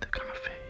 de café.